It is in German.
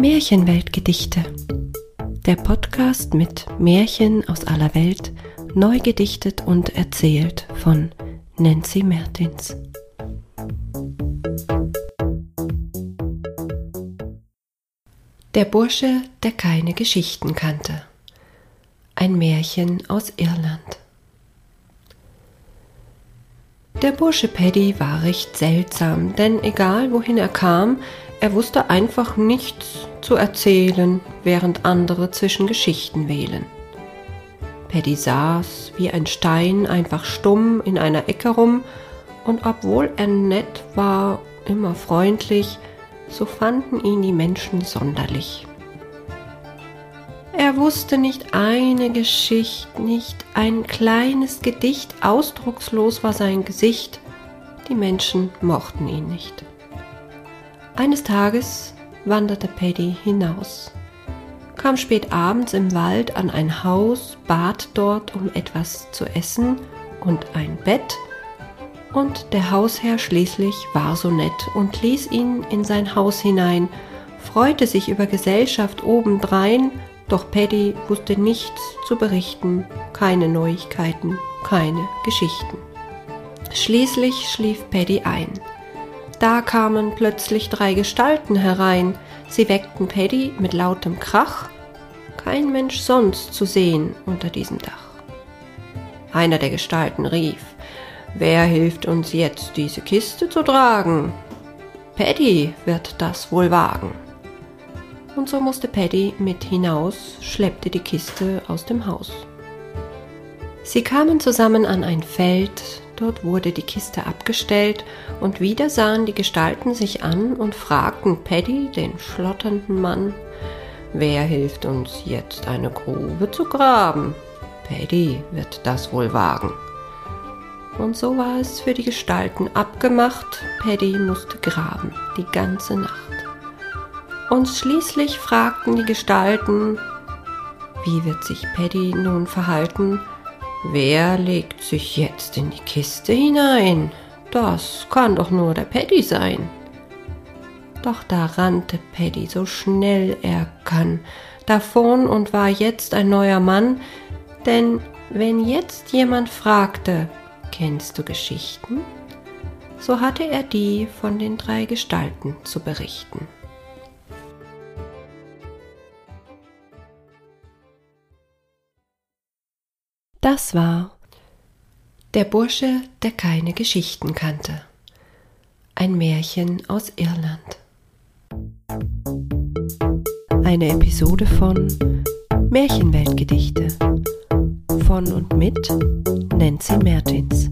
Märchenweltgedichte. Der Podcast mit Märchen aus aller Welt, neu gedichtet und erzählt von Nancy Mertins. Der Bursche, der keine Geschichten kannte. Ein Märchen aus Irland. Der Bursche Paddy war recht seltsam, denn egal wohin er kam, er wusste einfach nichts zu erzählen, während andere zwischen Geschichten wählen. Paddy saß wie ein Stein einfach stumm in einer Ecke rum, und obwohl er nett war, immer freundlich, so fanden ihn die Menschen sonderlich. Er wusste nicht eine Geschichte, nicht ein kleines Gedicht, ausdruckslos war sein Gesicht, die Menschen mochten ihn nicht. Eines Tages wanderte Paddy hinaus, kam spät abends im Wald an ein Haus, bat dort um etwas zu essen und ein Bett, und der Hausherr schließlich war so nett und ließ ihn in sein Haus hinein, freute sich über Gesellschaft obendrein doch Paddy wusste nichts zu berichten, keine Neuigkeiten, keine Geschichten. Schließlich schlief Paddy ein. Da kamen plötzlich drei Gestalten herein. Sie weckten Paddy mit lautem Krach. Kein Mensch sonst zu sehen unter diesem Dach. Einer der Gestalten rief, Wer hilft uns jetzt, diese Kiste zu tragen? Paddy wird das wohl wagen und so musste Paddy mit hinaus, schleppte die Kiste aus dem Haus. Sie kamen zusammen an ein Feld, dort wurde die Kiste abgestellt, und wieder sahen die Gestalten sich an und fragten Paddy, den schlotternden Mann, wer hilft uns jetzt eine Grube zu graben? Paddy wird das wohl wagen. Und so war es für die Gestalten abgemacht, Paddy musste graben, die ganze Nacht. Und schließlich fragten die Gestalten, wie wird sich Paddy nun verhalten? Wer legt sich jetzt in die Kiste hinein? Das kann doch nur der Paddy sein. Doch da rannte Paddy so schnell er kann davon und war jetzt ein neuer Mann, denn wenn jetzt jemand fragte, kennst du Geschichten? So hatte er die von den drei Gestalten zu berichten. Das war Der Bursche, der keine Geschichten kannte. Ein Märchen aus Irland. Eine Episode von Märchenweltgedichte von und mit Nancy Mertins.